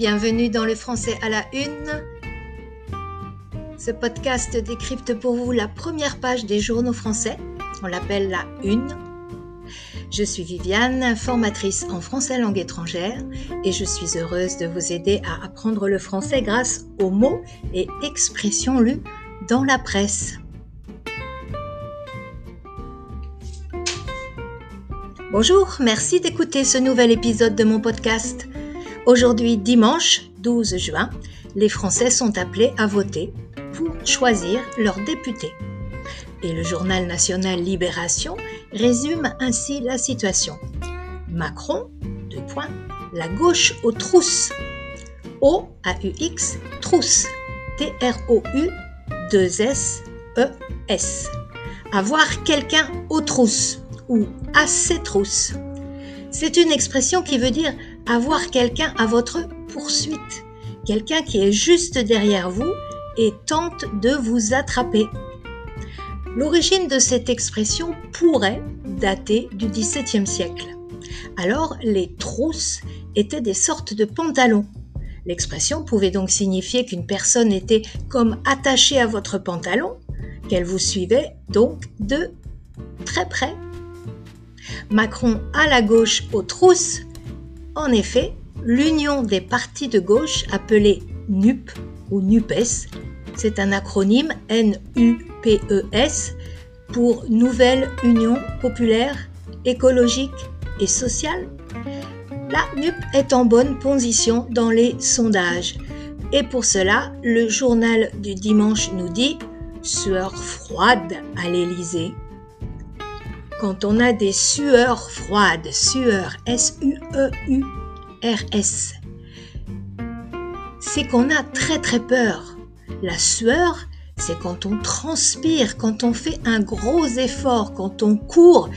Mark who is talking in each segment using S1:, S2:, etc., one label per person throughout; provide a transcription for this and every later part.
S1: bienvenue dans le français à la une. Ce podcast décrypte pour vous la première page des journaux français. On l'appelle la une. Je suis Viviane, formatrice en français langue étrangère et je suis heureuse de vous aider à apprendre le français grâce aux mots et expressions lus dans la presse. Bonjour, merci d'écouter ce nouvel épisode de mon podcast. Aujourd'hui, dimanche 12 juin, les Français sont appelés à voter pour choisir leurs députés. Et le journal national Libération résume ainsi la situation. Macron, deux points, la gauche aux trousses. O-A-U-X, trousse. T-R-O-U, 2-S-E-S. Avoir quelqu'un aux trousses ou à ses trousses. C'est une expression qui veut dire avoir quelqu'un à votre poursuite, quelqu'un qui est juste derrière vous et tente de vous attraper. L'origine de cette expression pourrait dater du XVIIe siècle. Alors, les trousses étaient des sortes de pantalons. L'expression pouvait donc signifier qu'une personne était comme attachée à votre pantalon, qu'elle vous suivait donc de très près Macron à la gauche aux trousses. En effet, l'union des partis de gauche appelée NUP ou NUPES, c'est un acronyme N-U-P-E-S pour Nouvelle Union Populaire, Écologique et Sociale. La NUP est en bonne position dans les sondages. Et pour cela, le journal du dimanche nous dit sueur froide à l'Élysée quand on a des sueurs froides, sueurs, S-U-E-U-R-S, c'est qu'on a très très peur. La sueur, c'est quand on transpire, quand on fait un gros effort, quand on court.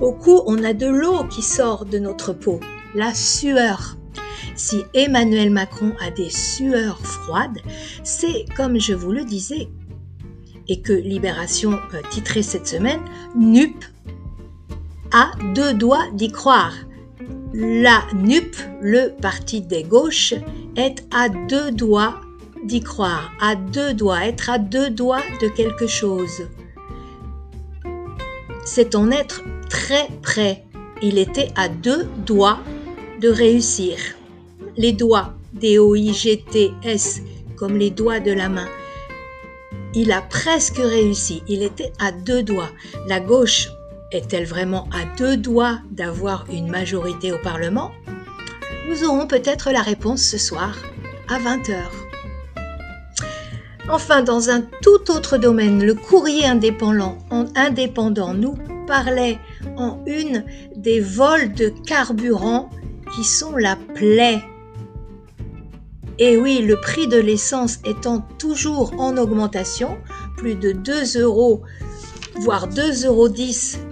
S1: Au cou, on a de l'eau qui sort de notre peau, la sueur. Si Emmanuel Macron a des sueurs froides, c'est, comme je vous le disais, et que Libération euh, titrait cette semaine, NUP à deux doigts d'y croire. La NUP, le parti des gauches, est à deux doigts d'y croire, à deux doigts, être à deux doigts de quelque chose. C'est en être très près. Il était à deux doigts de réussir. Les doigts, D-O-I-G-T-S, comme les doigts de la main. Il a presque réussi. Il était à deux doigts. La gauche est-elle vraiment à deux doigts d'avoir une majorité au Parlement? Nous aurons peut-être la réponse ce soir à 20h. Enfin, dans un tout autre domaine, le courrier indépendant, indépendant nous parlait en une des vols de carburant qui sont la plaie. Et oui, le prix de l'essence étant toujours en augmentation, plus de 2 euros voire 2,10 euros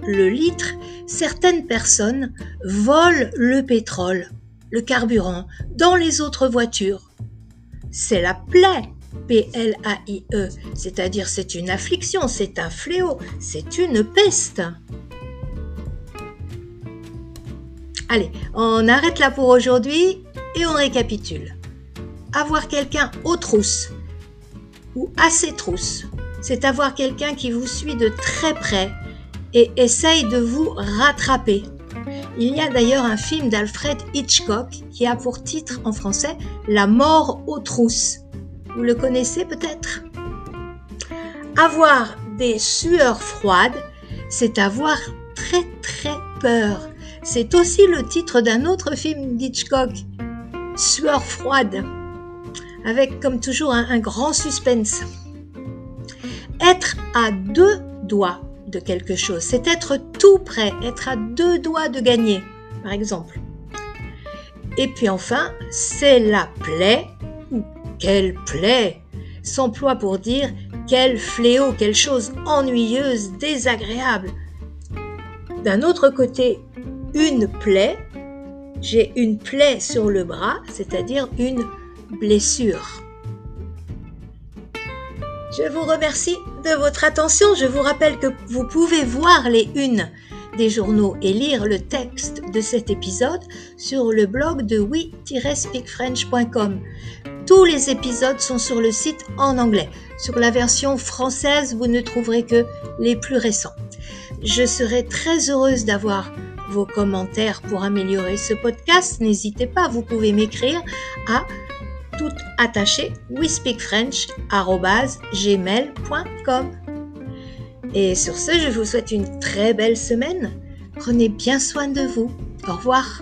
S1: le litre, certaines personnes volent le pétrole, le carburant, dans les autres voitures. C'est la plaie, P-L-A-I-E, c'est-à-dire c'est une affliction, c'est un fléau, c'est une peste. Allez, on arrête là pour aujourd'hui et on récapitule. Avoir quelqu'un aux trousses ou à ses trousses c'est avoir quelqu'un qui vous suit de très près et essaye de vous rattraper. Il y a d'ailleurs un film d'Alfred Hitchcock qui a pour titre en français La mort aux trousses. Vous le connaissez peut-être? Avoir des sueurs froides, c'est avoir très très peur. C'est aussi le titre d'un autre film d'Hitchcock, Sueurs froides, avec comme toujours un, grand suspense. Être à deux doigts de quelque chose, c'est être tout prêt, être à deux doigts de gagner, par exemple. Et puis enfin, c'est la plaie, ou quelle plaie, s'emploie pour dire quel fléau, quelle chose ennuyeuse, désagréable. D'un autre côté, une plaie, j'ai une plaie sur le bras, c'est-à-dire une Je vous remercie de votre attention. Je vous rappelle que vous pouvez voir les unes des journaux et lire le texte de cet épisode sur le blog de we-speakfrench.com. Tous les épisodes sont sur le site en anglais. Sur la version française, vous ne trouverez que les plus récents. Je serai très heureuse d'avoir vos commentaires pour améliorer ce podcast. N'hésitez pas, vous pouvez m'écrire à tout attaché wespeakfrench.gmail.com Et sur ce, je vous souhaite une très belle semaine. Prenez bien soin de vous. Au revoir.